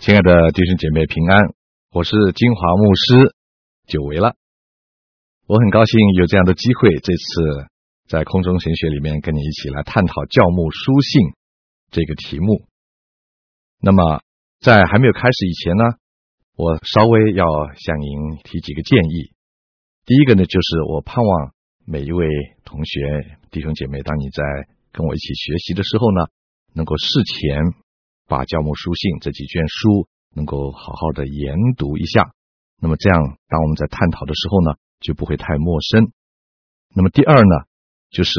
亲爱的弟兄姐妹平安，我是金华牧师，久违了。我很高兴有这样的机会，这次在空中神学里面跟你一起来探讨教牧书信这个题目。那么在还没有开始以前呢，我稍微要向您提几个建议。第一个呢，就是我盼望每一位同学弟兄姐妹，当你在跟我一起学习的时候呢，能够事前。把教牧书信这几卷书能够好好的研读一下，那么这样，当我们在探讨的时候呢，就不会太陌生。那么第二呢，就是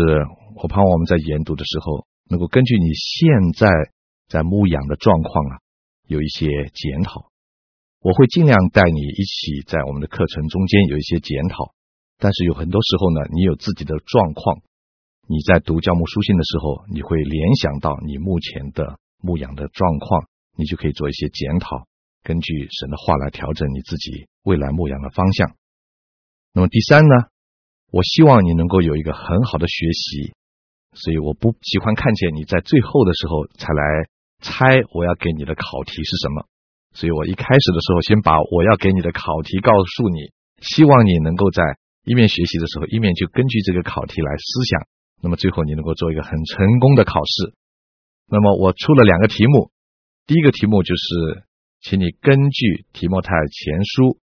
我盼望我们在研读的时候，能够根据你现在在牧养的状况啊，有一些检讨。我会尽量带你一起在我们的课程中间有一些检讨，但是有很多时候呢，你有自己的状况，你在读教牧书信的时候，你会联想到你目前的。牧养的状况，你就可以做一些检讨，根据神的话来调整你自己未来牧养的方向。那么第三呢，我希望你能够有一个很好的学习，所以我不喜欢看见你在最后的时候才来猜我要给你的考题是什么。所以我一开始的时候，先把我要给你的考题告诉你，希望你能够在一面学习的时候，一面就根据这个考题来思想，那么最后你能够做一个很成功的考试。那么我出了两个题目，第一个题目就是，请你根据提摩太前书、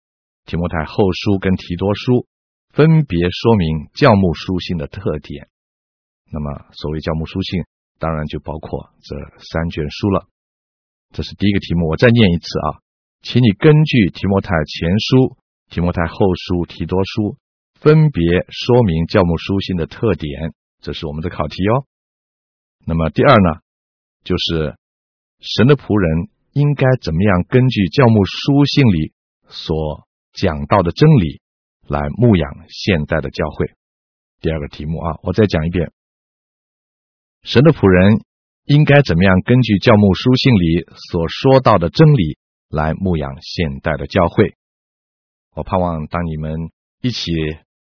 提摩太后书跟提多书，分别说明教牧书信的特点。那么所谓教牧书信，当然就包括这三卷书了。这是第一个题目，我再念一次啊，请你根据提摩太前书、提摩太后书、提多书，分别说明教牧书信的特点。这是我们的考题哦。那么第二呢？就是神的仆人应该怎么样根据教牧书信里所讲到的真理来牧养现代的教会。第二个题目啊，我再讲一遍：神的仆人应该怎么样根据教牧书信里所说到的真理来牧养现代的教会？我盼望当你们一起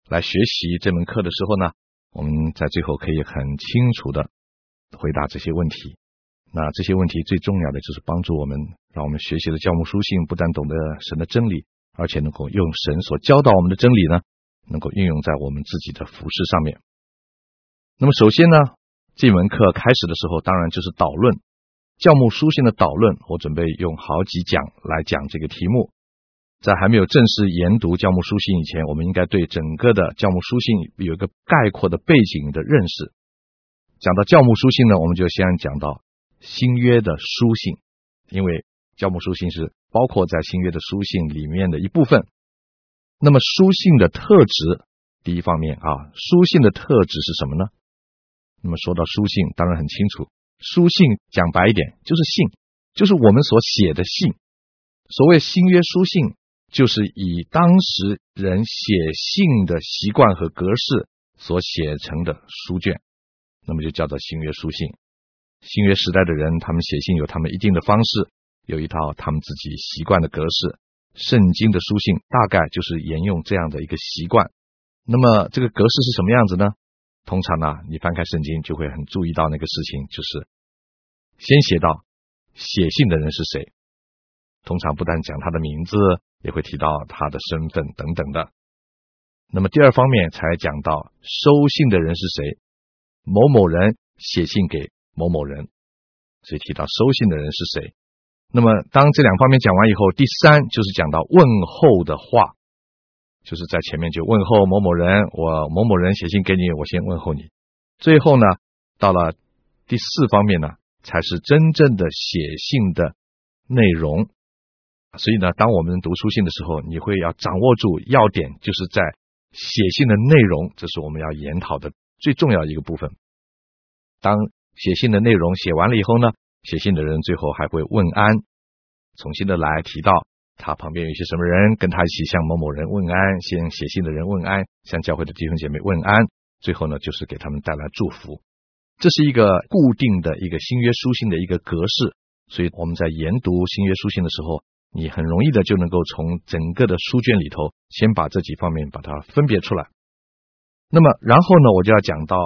来学习这门课的时候呢，我们在最后可以很清楚的回答这些问题。那这些问题最重要的就是帮助我们，让我们学习的教牧书信不但懂得神的真理，而且能够用神所教导我们的真理呢，能够运用在我们自己的服事上面。那么首先呢，这门课开始的时候，当然就是导论，教牧书信的导论。我准备用好几讲来讲这个题目。在还没有正式研读教牧书信以前，我们应该对整个的教牧书信有一个概括的背景的认识。讲到教牧书信呢，我们就先讲到。新约的书信，因为教牧书信是包括在新约的书信里面的一部分。那么书信的特质，第一方面啊，书信的特质是什么呢？那么说到书信，当然很清楚，书信讲白一点就是信，就是我们所写的信。所谓新约书信，就是以当时人写信的习惯和格式所写成的书卷，那么就叫做新约书信。新约时代的人，他们写信有他们一定的方式，有一套他们自己习惯的格式。圣经的书信大概就是沿用这样的一个习惯。那么这个格式是什么样子呢？通常呢，你翻开圣经就会很注意到那个事情，就是先写到写信的人是谁。通常不但讲他的名字，也会提到他的身份等等的。那么第二方面才讲到收信的人是谁，某某人写信给。某某人，所以提到收信的人是谁。那么，当这两方面讲完以后，第三就是讲到问候的话，就是在前面就问候某某人，我某某人写信给你，我先问候你。最后呢，到了第四方面呢，才是真正的写信的内容。所以呢，当我们读书信的时候，你会要掌握住要点，就是在写信的内容，这是我们要研讨的最重要一个部分。当写信的内容写完了以后呢，写信的人最后还会问安，重新的来提到他旁边有一些什么人跟他一起向某某人问安，先写信的人问安，向教会的弟兄姐妹问安，最后呢就是给他们带来祝福。这是一个固定的一个新约书信的一个格式，所以我们在研读新约书信的时候，你很容易的就能够从整个的书卷里头先把这几方面把它分别出来。那么然后呢，我就要讲到。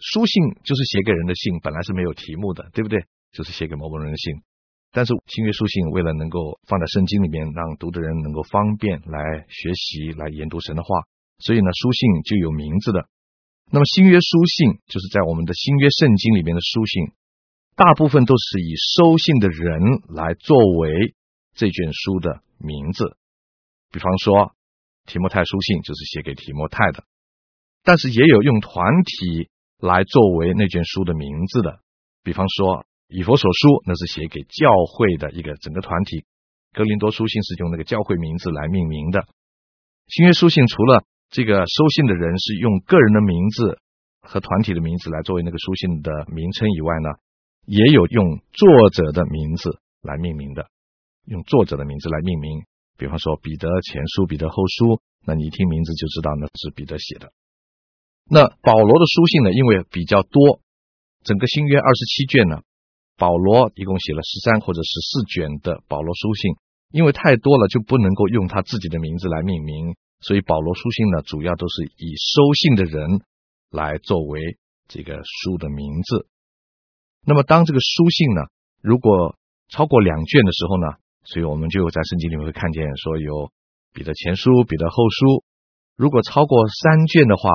书信就是写给人的信，本来是没有题目的，对不对？就是写给某某人的信。但是新约书信为了能够放在圣经里面，让读的人能够方便来学习、来研读神的话，所以呢，书信就有名字的。那么新约书信就是在我们的新约圣经里面的书信，大部分都是以收信的人来作为这卷书的名字。比方说提摩太书信就是写给提摩太的，但是也有用团体来作为那卷书的名字的。比方说以佛所书那是写给教会的一个整个团体，格林多书信是用那个教会名字来命名的。新约书信除了这个收信的人是用个人的名字和团体的名字来作为那个书信的名称以外呢，也有用作者的名字来命名的，用作者的名字来命名。比方说彼得前书、彼得后书，那你一听名字就知道那是彼得写的。那保罗的书信呢，因为比较多，整个新约二十七卷呢，保罗一共写了十三或者十四卷的保罗书信，因为太多了，就不能够用他自己的名字来命名。所以保罗书信呢，主要都是以收信的人来作为这个书的名字。那么当这个书信呢，如果超过两卷的时候呢，所以我们就在圣经里面会看见说有彼得前书、彼得后书。如果超过三卷的话，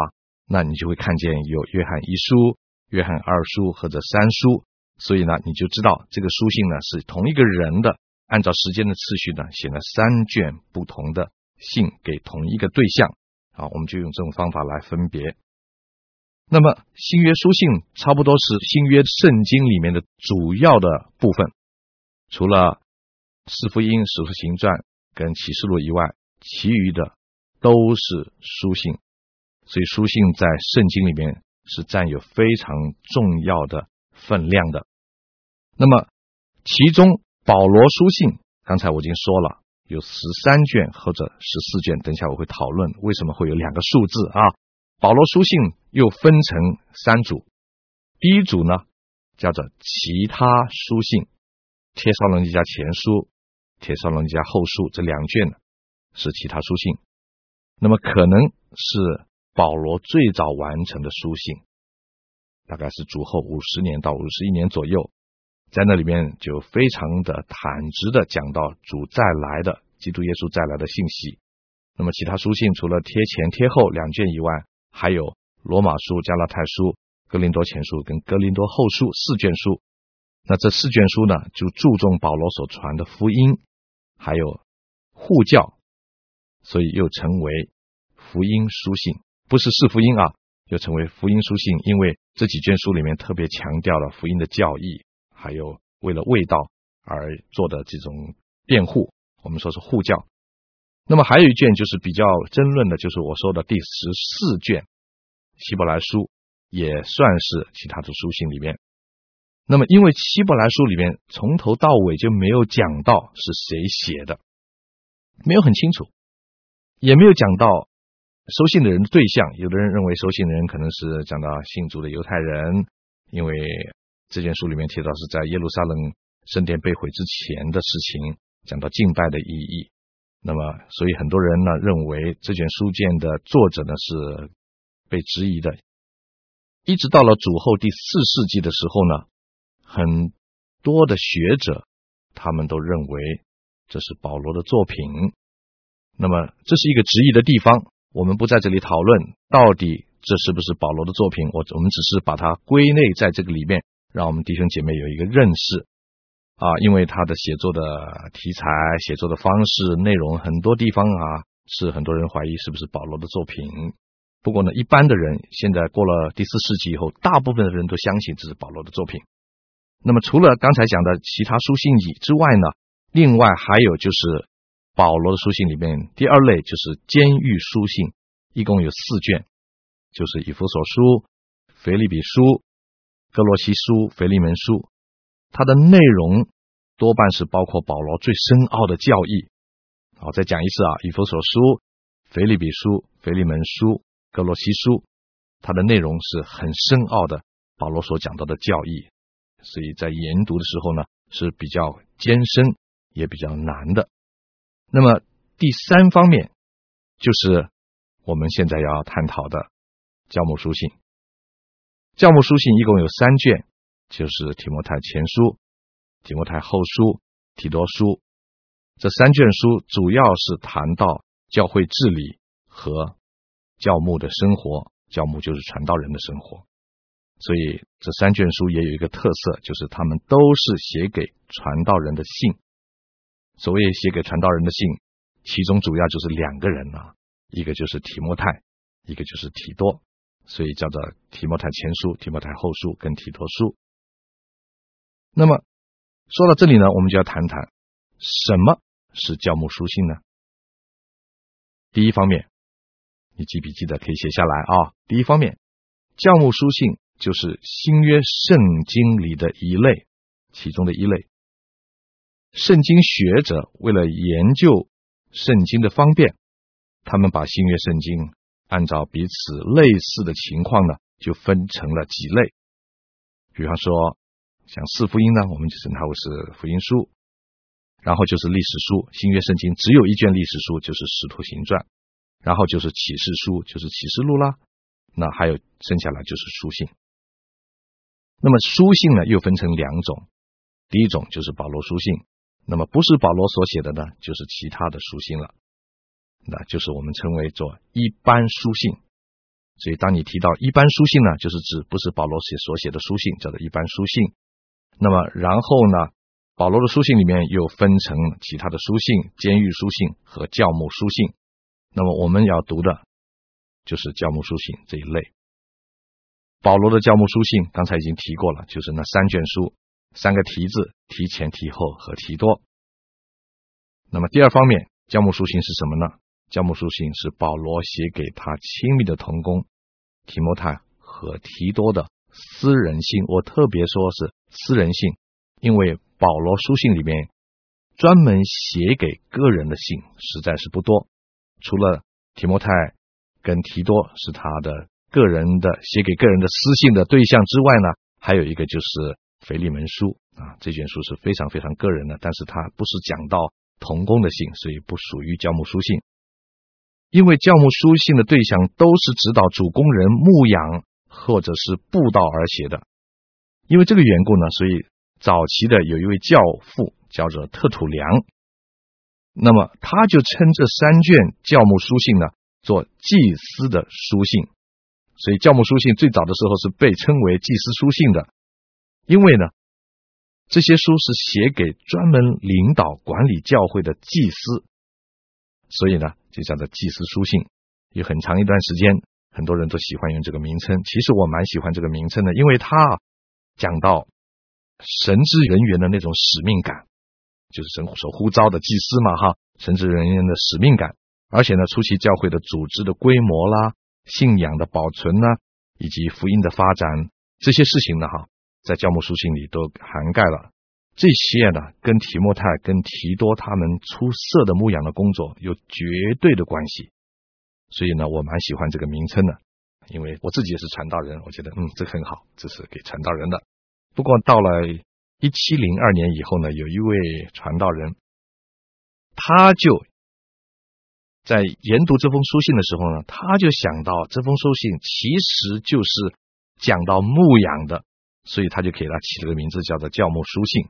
那你就会看见有约翰一书、约翰二书或者三书。所以呢，你就知道这个书信呢是同一个人的，按照时间的次序呢，写了三卷不同的。信给同一个对象啊，我们就用这种方法来分别。那么新约书信差不多是新约圣经里面的主要的部分，除了四福音、使徒行传跟启示录以外，其余的都是书信。所以书信在圣经里面是占有非常重要的分量的。那么其中保罗书信，刚才我已经说了。有十三卷或者十四卷，等一下我会讨论为什么会有两个数字啊。保罗书信又分成三组，第一组呢叫做其他书信，帖撒罗尼迦前书、帖撒罗尼迦后书这两卷是其他书信，那么可能是保罗最早完成的书信，大概是主后五十年到五十一年左右。在那里面就非常的坦直的讲到主再来的基督耶稣再来的信息。那么其他书信除了贴前贴后两卷以外，还有罗马书、加拉太书、哥林多前书跟哥林多后书四卷书。那这四卷书呢，就注重保罗所传的福音，还有护教，所以又称为福音书信，不是四福音啊，又称为福音书信，因为这几卷书里面特别强调了福音的教义。还有为了味道而做的这种辩护，我们说是护教。那么还有一卷就是比较争论的，就是我说的第十四卷希伯来书，也算是其他的书信里面。那么因为希伯来书里面从头到尾就没有讲到是谁写的，没有很清楚，也没有讲到收信的人的对象。有的人认为收信的人可能是讲到信主的犹太人，因为。这卷书里面提到是在耶路撒冷圣殿被毁之前的事情，讲到敬拜的意义。那么，所以很多人呢认为这卷书卷的作者呢是被质疑的。一直到了主后第四世纪的时候呢，很多的学者他们都认为这是保罗的作品。那么，这是一个质疑的地方，我们不在这里讨论到底这是不是保罗的作品。我我们只是把它归类在这个里面。让我们弟兄姐妹有一个认识啊，因为他的写作的题材、写作的方式、内容很多地方啊，是很多人怀疑是不是保罗的作品。不过呢，一般的人现在过了第四世纪以后，大部分的人都相信这是保罗的作品。那么除了刚才讲的其他书信以之外呢，另外还有就是保罗的书信里面第二类就是监狱书信，一共有四卷，就是以弗所书、腓立比书。歌罗西书、腓利门书，它的内容多半是包括保罗最深奥的教义。好，再讲一次啊，以弗所书、腓立比书、腓利门书、歌罗西书，它的内容是很深奥的，保罗所讲到的教义，所以在研读的时候呢是比较艰深，也比较难的。那么第三方面就是我们现在要探讨的教牧书信。教牧书信一共有三卷，就是提摩太前书、提摩太后书提多书。这三卷书主要是谈到教会治理和教牧的生活，教牧就是传道人的生活。所以这三卷书也有一个特色，就是他们都是写给传道人的信。所谓写给传道人的信，其中主要就是两个人啊，一个就是提摩太，一个就是提多，所以叫做提摩太前书、提摩太后书跟提多书。那么说到这里呢，我们就要谈谈什么是教牧书信呢？第一方面，你记笔记的可以写下来啊。第一方面，教牧书信就是新约圣经里的一类，其中的一类。圣经学者为了研究圣经的方便，他们把新约圣经按照彼此类似的情况呢，就分成了几类。比方说，像四福音呢，我们就称它为是福音书；然后就是历史书，新约圣经只有一卷历史书，就是《使徒行传》；然后就是启示书，就是启示录啦。那还有剩下来就是书信。那么书信呢，又分成两种，第一种就是保罗书信。那么不是保罗所写的呢，就是其他的书信了，那就是我们称为做一般书信。所以当你提到一般书信呢，就是指不是保罗写所写的书信，叫做一般书信。那么然后呢，保罗的书信里面又分成其他的书信、监狱书信和教牧书信。那么我们要读的就是教牧书信这一类。保罗的教牧书信刚才已经提过了，就是那三卷书。三个提字：提前、提后和提多。那么第二方面，教牧书信是什么呢？教牧书信是保罗写给他亲密的同工提摩太和提多的私人信。我特别说是私人信，因为保罗书信里面专门写给个人的信实在是不多。除了提摩太跟提多是他的个人的写给个人的私信的对象之外呢，还有一个就是。腓利门书啊，这卷书是非常非常个人的，但是它不是讲到童工的信，所以不属于教牧书信。因为教牧书信的对象都是指导主工人牧养或者是布道而写的，因为这个缘故呢，所以早期的有一位教父叫做特土良，那么他就称这三卷教牧书信呢做祭司的书信，所以教牧书信最早的时候是被称为祭司书信的。因为呢，这些书是写给专门领导管理教会的祭司，所以呢，就叫做祭司书信。有很长一段时间，很多人都喜欢用这个名称。其实我蛮喜欢这个名称的，因为它讲到神职人员的那种使命感，就是神所呼召的祭司嘛，哈，神职人员的使命感。而且呢，初期教会的组织的规模啦、信仰的保存呢，以及福音的发展这些事情呢，哈。在教牧书信里都涵盖了这些呢，跟提莫泰、跟提多他们出色的牧养的工作有绝对的关系。所以呢，我蛮喜欢这个名称的，因为我自己也是传道人，我觉得嗯，这很好，这是给传道人的。不过到了一七零二年以后呢，有一位传道人，他就在研读这封书信的时候呢，他就想到这封书信其实就是讲到牧养的。所以他就给他起了个名字，叫做《教牧书信》。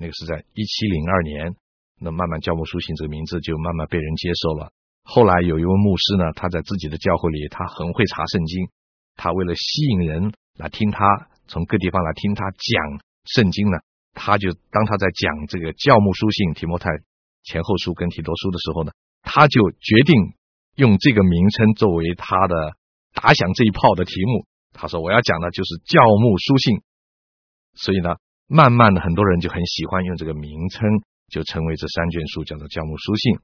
那个是在一七零二年，那慢慢《教牧书信》这个名字就慢慢被人接受了。后来有一位牧师呢，他在自己的教会里，他很会查圣经。他为了吸引人来听他从各地方来听他讲圣经呢，他就当他在讲这个《教牧书信》提摩太前后书跟提多书的时候呢，他就决定用这个名称作为他的打响这一炮的题目。他说：“我要讲的就是教牧书信，所以呢，慢慢的很多人就很喜欢用这个名称，就称为这三卷书叫做教牧书信。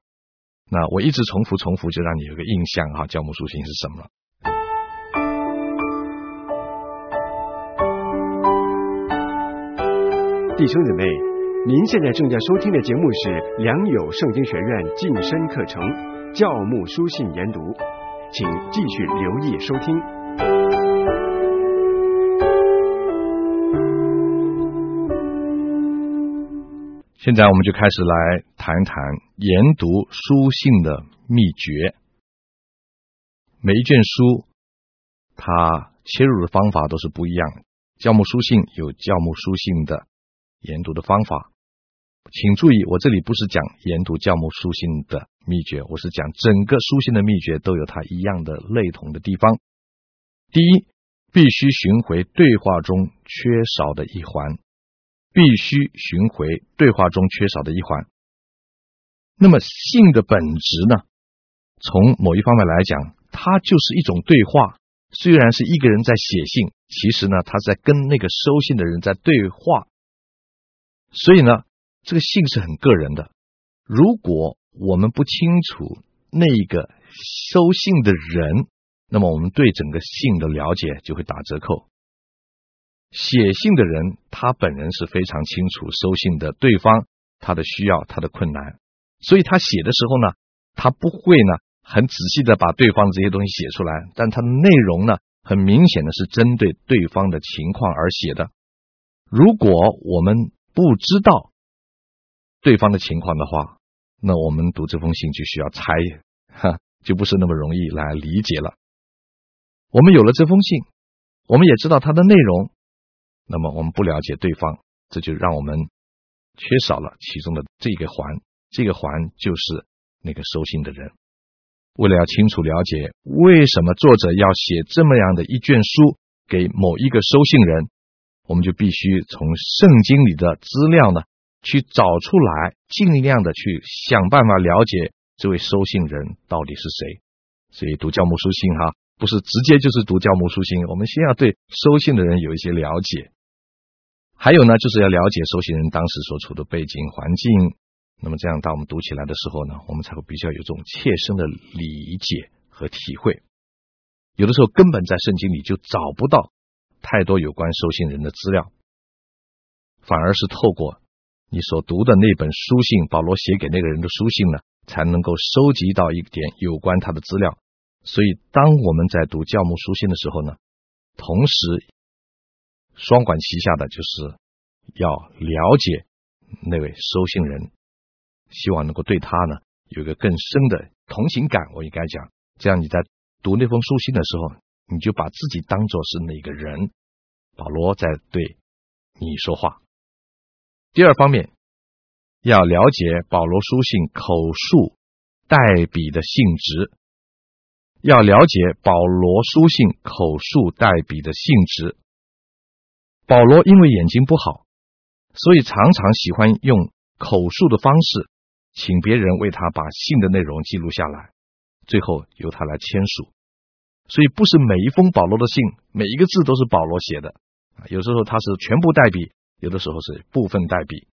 那我一直重复重复，就让你有个印象哈，教牧书信是什么？弟兄姊妹，您现在正在收听的节目是良友圣经学院晋升课程教牧书信研读，请继续留意收听。”现在我们就开始来谈谈研读书信的秘诀。每一卷书，它切入的方法都是不一样。教牧书信有教牧书信的研读的方法，请注意，我这里不是讲研读教牧书信的秘诀，我是讲整个书信的秘诀都有它一样的类同的地方。第一，必须寻回对话中缺少的一环，必须寻回对话中缺少的一环。那么信的本质呢？从某一方面来讲，它就是一种对话。虽然是一个人在写信，其实呢，他在跟那个收信的人在对话。所以呢，这个信是很个人的。如果我们不清楚那个收信的人，那么我们对整个信的了解就会打折扣。写信的人他本人是非常清楚收信的对方他的需要、他的困难，所以他写的时候呢，他不会呢。很仔细的把对方这些东西写出来，但它的内容呢，很明显的是针对对方的情况而写的。如果我们不知道对方的情况的话，那我们读这封信就需要猜，哈，就不是那么容易来理解了。我们有了这封信，我们也知道它的内容，那么我们不了解对方，这就让我们缺少了其中的这个环，这个环就是那个收信的人。为了要清楚了解为什么作者要写这么样的一卷书给某一个收信人，我们就必须从圣经里的资料呢，去找出来，尽量的去想办法了解这位收信人到底是谁。所以读教牧书信哈，不是直接就是读教牧书信，我们先要对收信的人有一些了解，还有呢，就是要了解收信人当时所处的背景环境。那么这样，当我们读起来的时候呢，我们才会比较有这种切身的理解和体会。有的时候根本在圣经里就找不到太多有关收信人的资料，反而是透过你所读的那本书信，保罗写给那个人的书信呢，才能够收集到一点有关他的资料。所以，当我们在读教牧书信的时候呢，同时双管齐下的就是要了解那位收信人。希望能够对他呢有一个更深的同情感，我应该讲，这样你在读那封书信的时候，你就把自己当作是那个人，保罗在对你说话。第二方面，要了解保罗书信口述代笔的性质，要了解保罗书信口述代笔的性质。保罗因为眼睛不好，所以常常喜欢用口述的方式。请别人为他把信的内容记录下来，最后由他来签署。所以不是每一封保罗的信，每一个字都是保罗写的。有时候他是全部代笔，有的时候是部分代笔。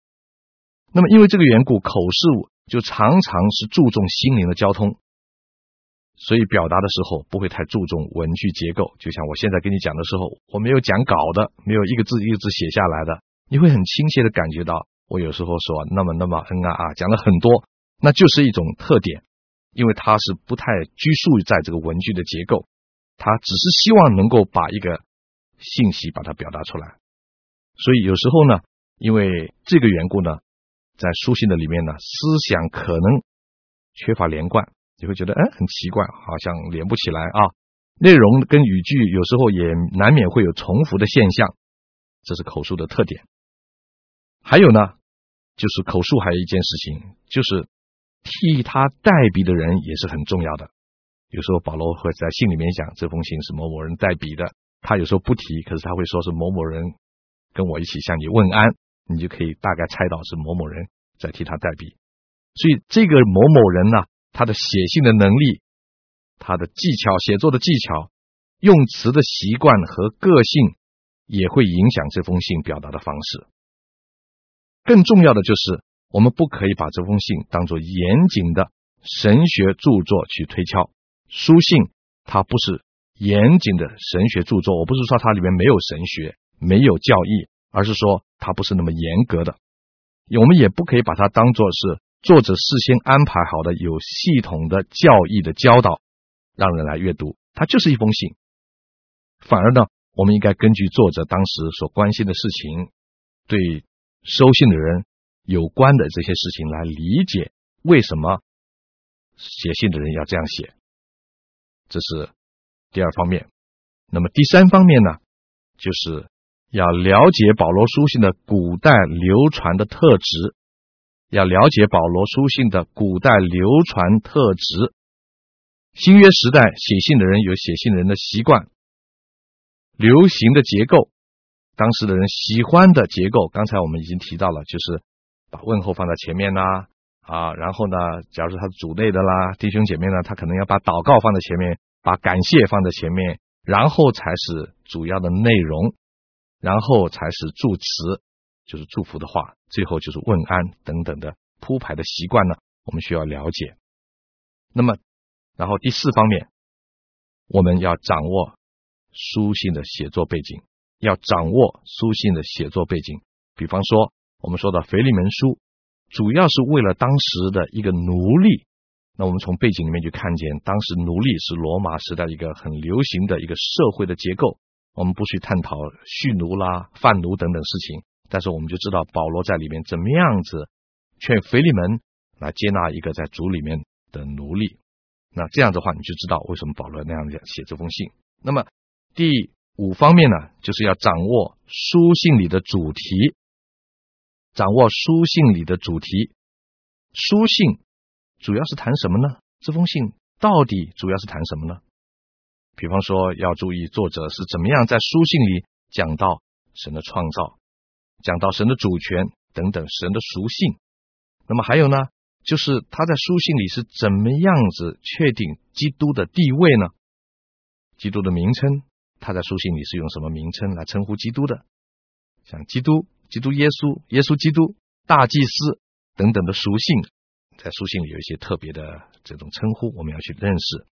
那么因为这个缘故，口述就常常是注重心灵的交通，所以表达的时候不会太注重文句结构。就像我现在跟你讲的时候，我没有讲稿的，没有一个字一个字写下来的，你会很亲切的感觉到。我有时候说那么那么嗯啊啊，讲了很多，那就是一种特点，因为它是不太拘束在这个文句的结构，它只是希望能够把一个信息把它表达出来。所以有时候呢，因为这个缘故呢，在书信的里面呢，思想可能缺乏连贯，你会觉得哎很奇怪，好像连不起来啊。内容跟语句有时候也难免会有重复的现象，这是口述的特点。还有呢。就是口述，还有一件事情，就是替他代笔的人也是很重要的。有时候保罗会在信里面讲，这封信是某某人代笔的，他有时候不提，可是他会说是某某人跟我一起向你问安，你就可以大概猜到是某某人在替他代笔。所以这个某某人呢，他的写信的能力、他的技巧、写作的技巧、用词的习惯和个性，也会影响这封信表达的方式。更重要的就是，我们不可以把这封信当作严谨的神学著作去推敲。书信它不是严谨的神学著作，我不是说它里面没有神学、没有教义，而是说它不是那么严格的。我们也不可以把它当作是作者事先安排好的有系统的教义的教导，让人来阅读。它就是一封信。反而呢，我们应该根据作者当时所关心的事情，对。收信的人有关的这些事情来理解为什么写信的人要这样写，这是第二方面。那么第三方面呢，就是要了解保罗书信的古代流传的特质，要了解保罗书信的古代流传特质。新约时代写信的人有写信人的习惯，流行的结构，当时的人喜欢的结构。刚才我们已经提到了，就是把问候放在前面啦，啊，然后呢，假如说他是组内的啦，弟兄姐妹呢，他可能要把祷告放在前面，把感谢放在前面，然后才是主要的内容，然后才是祝词。就是祝福的话，最后就是问安等等的铺排的习惯呢，我们需要了解。那么，然后第四方面，我们要掌握书信的写作背景，要掌握书信的写作背景。比方说，我们说的腓利门书，主要是为了当时的一个奴隶。那我们从背景里面就看见，当时奴隶是罗马时代一个很流行的一个社会的结构。我们不去探讨蓄奴啦、贩奴等等事情。但是我们就知道保罗在里面怎么样子劝腓利门来接纳一个在主里面的奴隶，那这样的话你就知道为什么保罗那样写这封信。那么第五方面呢，就是要掌握书信里的主题，掌握书信里的主题。书信主要是谈什么呢？这封信到底主要是谈什么呢？比方说要注意作者是怎么样在书信里讲到神的创造。讲到神的主权等等，神的属性。那么还有呢，就是他在书信里是怎么样子确定基督的地位呢？基督的名称，他在书信里是用什么名称来称呼基督的？像基督、基督耶稣、耶稣基督、大祭司等等的属性，在书信里有一些特别的这种称呼，我们要去认识。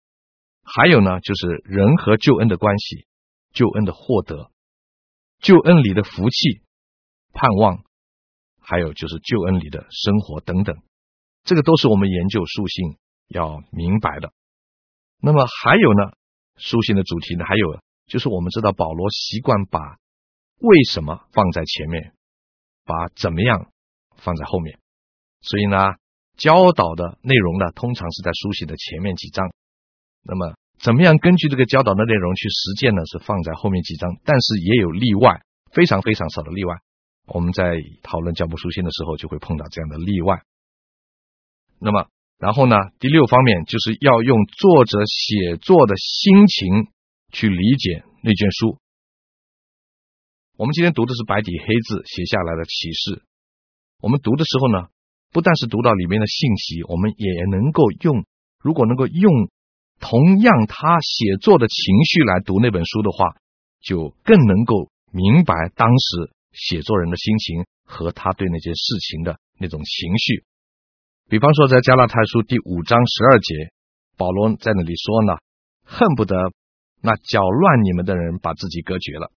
还有呢，就是人和救恩的关系，救恩的获得，救恩里的福气。盼望，还有就是救恩里的生活等等，这个都是我们研究书信要明白的。那么还有呢，书信的主题呢，还有就是我们知道保罗习惯把为什么放在前面，把怎么样放在后面。所以呢，教导的内容呢，通常是在书信的前面几章。那么怎么样根据这个教导的内容去实践呢？是放在后面几章，但是也有例外，非常非常少的例外。我们在讨论教牧书信的时候，就会碰到这样的例外。那么，然后呢，第六方面就是要用作者写作的心情去理解那卷书。我们今天读的是白底黑字写下来的启示。我们读的时候呢，不但是读到里面的信息，我们也能够用，如果能够用同样他写作的情绪来读那本书的话，就更能够明白当时。写作人的心情和他对那件事情的那种情绪，比方说在加拉太书第五章十二节，保罗在那里说呢，恨不得那搅乱你们的人把自己隔绝了。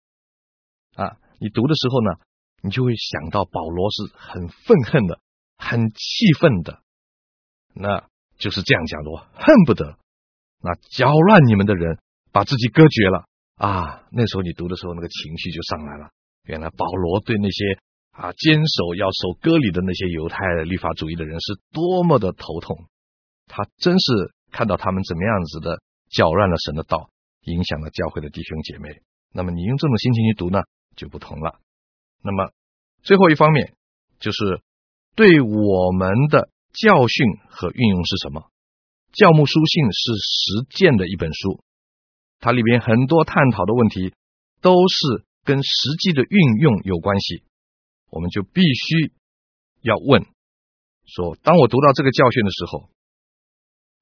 啊，你读的时候呢，你就会想到保罗是很愤恨的，很气愤的，那就是这样讲的，恨不得那搅乱你们的人把自己隔绝了啊。那时候你读的时候，那个情绪就上来了。原来保罗对那些啊坚守要守割礼的那些犹太律法主义的人是多么的头痛，他真是看到他们怎么样子的搅乱了神的道，影响了教会的弟兄姐妹。那么你用这种心情去读呢，就不同了。那么最后一方面就是对我们的教训和运用是什么？教牧书信是实践的一本书，它里边很多探讨的问题都是。跟实际的运用有关系，我们就必须要问：说，当我读到这个教训的时候，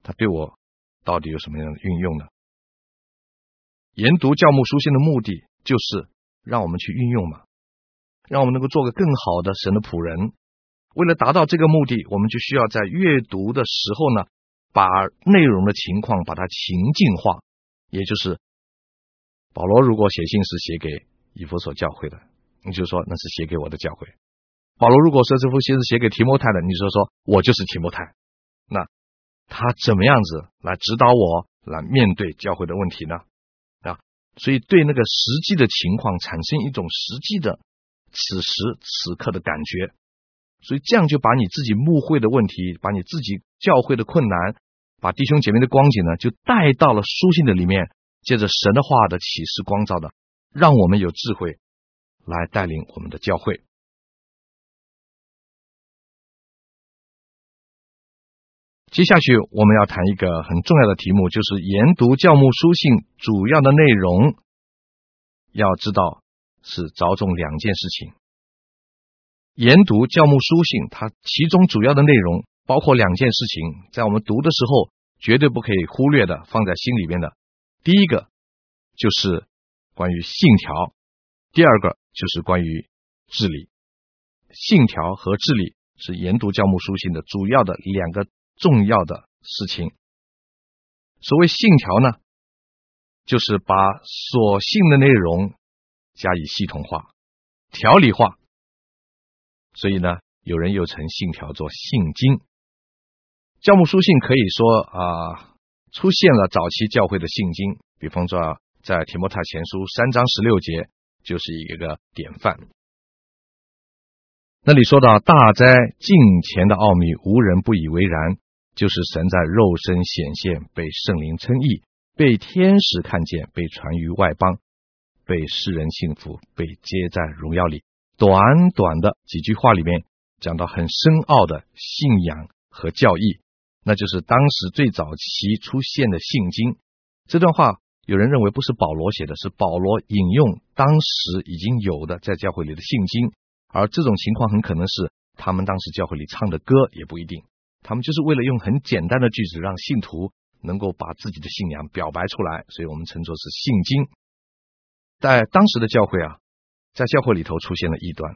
它对我到底有什么样的运用呢？研读教牧书信的目的，就是让我们去运用嘛，让我们能够做个更好的神的仆人。为了达到这个目的，我们就需要在阅读的时候呢，把内容的情况把它情境化，也就是保罗如果写信是写给。以弗所教会的，你就说那是写给我的教会。保罗如果说这封信是写给提摩太的，你就说我就是提摩太。那他怎么样子来指导我来面对教会的问题呢？啊，所以对那个实际的情况产生一种实际的此时此刻的感觉，所以这样就把你自己牧会的问题，把你自己教会的困难，把弟兄姐妹的光景呢，就带到了书信的里面，借着神的话的启示光照的。让我们有智慧来带领我们的教会。接下去我们要谈一个很重要的题目，就是研读教牧书信主要的内容。要知道是着重两件事情。研读教牧书信，它其中主要的内容包括两件事情，在我们读的时候绝对不可以忽略的，放在心里面的。第一个就是关于信条，第二个就是关于治理。信条和治理是研读教牧书信的主要的两个重要的事情。所谓信条呢，就是把所信的内容加以系统化、条理化。所以呢，有人又称信条做信经。教牧书信可以说啊、出现了早期教会的信经，比方说在提摩太前书三章十六节就是一个典范。那里说到大斋敬虔的奥秘，无人不以为然，就是神在肉身显现，被圣灵称义，被天使看见，被传于外邦，被世人信服，被接在荣耀里。短短的几句话里面，讲到很深奥的信仰和教义，那就是当时最早期出现的信经。这段话有人认为不是保罗写的，是保罗引用当时已经有的在教会里的信经。而这种情况很可能是他们当时教会里唱的歌，也不一定。他们就是为了用很简单的句子让信徒能够把自己的信仰表白出来，所以我们称作是信经。在当时的教会啊，在教会里头出现了异端，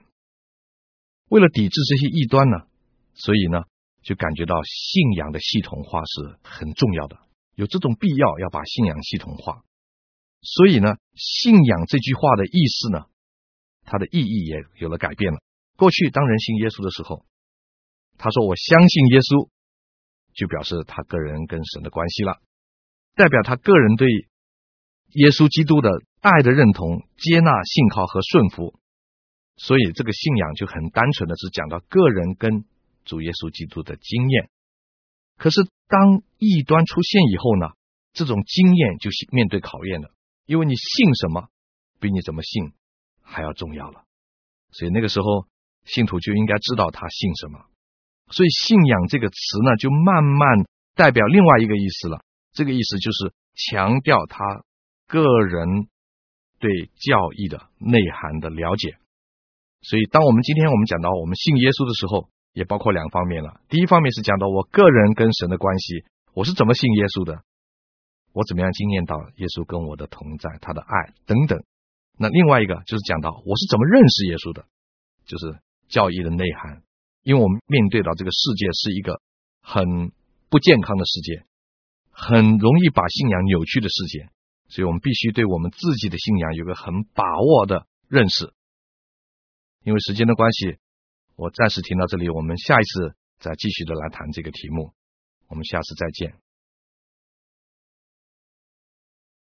为了抵制这些异端呢，所以呢就感觉到信仰的系统化是很重要的，有这种必要要把信仰系统化。所以呢，信仰这句话的意思呢，它的意义也有了改变了。过去当人信耶稣的时候，他说我相信耶稣，就表示他个人跟神的关系了，代表他个人对耶稣基督的爱的认同、接纳、信靠和顺服。所以这个信仰就很单纯的是讲到个人跟主耶稣基督的经验。可是当异端出现以后呢，这种经验就面对考验了，因为你信什么，比你怎么信。还要重要了，所以那个时候信徒就应该知道他信什么。所以信仰这个词呢，就慢慢代表另外一个意思了。这个意思就是强调他个人对教义的内涵的了解。所以，当我们今天我们讲到我们信耶稣的时候，也包括两方面了。第一方面是讲到我个人跟神的关系，我是怎么信耶稣的，我怎么样经验到耶稣跟我的同在，他的爱等等。那另外一个就是讲到我是怎么认识耶稣的，就是教义的内涵。因为我们面对到这个世界是一个很不健康的世界，很容易把信仰扭曲的世界，所以我们必须对我们自己的信仰有个很把握的认识。因为时间的关系，我暂时停到这里，我们下一次再继续的来谈这个题目。我们下次再见。